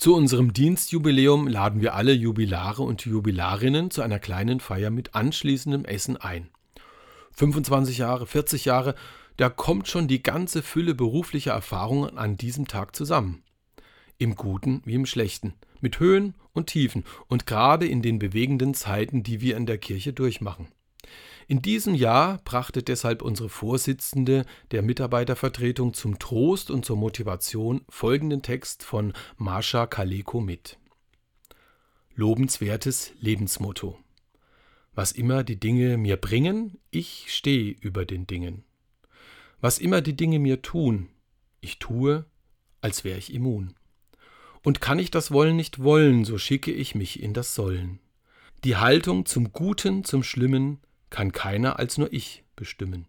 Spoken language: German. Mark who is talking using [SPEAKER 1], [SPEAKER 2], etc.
[SPEAKER 1] Zu unserem Dienstjubiläum laden wir alle Jubilare und Jubilarinnen zu einer kleinen Feier mit anschließendem Essen ein. 25 Jahre, 40 Jahre, da kommt schon die ganze Fülle beruflicher Erfahrungen an diesem Tag zusammen. Im Guten wie im Schlechten, mit Höhen und Tiefen und gerade in den bewegenden Zeiten, die wir in der Kirche durchmachen. In diesem Jahr brachte deshalb unsere Vorsitzende der Mitarbeitervertretung zum Trost und zur Motivation folgenden Text von Marsha Kaleko mit. Lobenswertes Lebensmotto. Was immer die Dinge mir bringen, ich stehe über den Dingen. Was immer die Dinge mir tun, ich tue, als wäre ich immun. Und kann ich das Wollen nicht wollen, so schicke ich mich in das Sollen. Die Haltung zum Guten, zum Schlimmen kann keiner als nur ich bestimmen.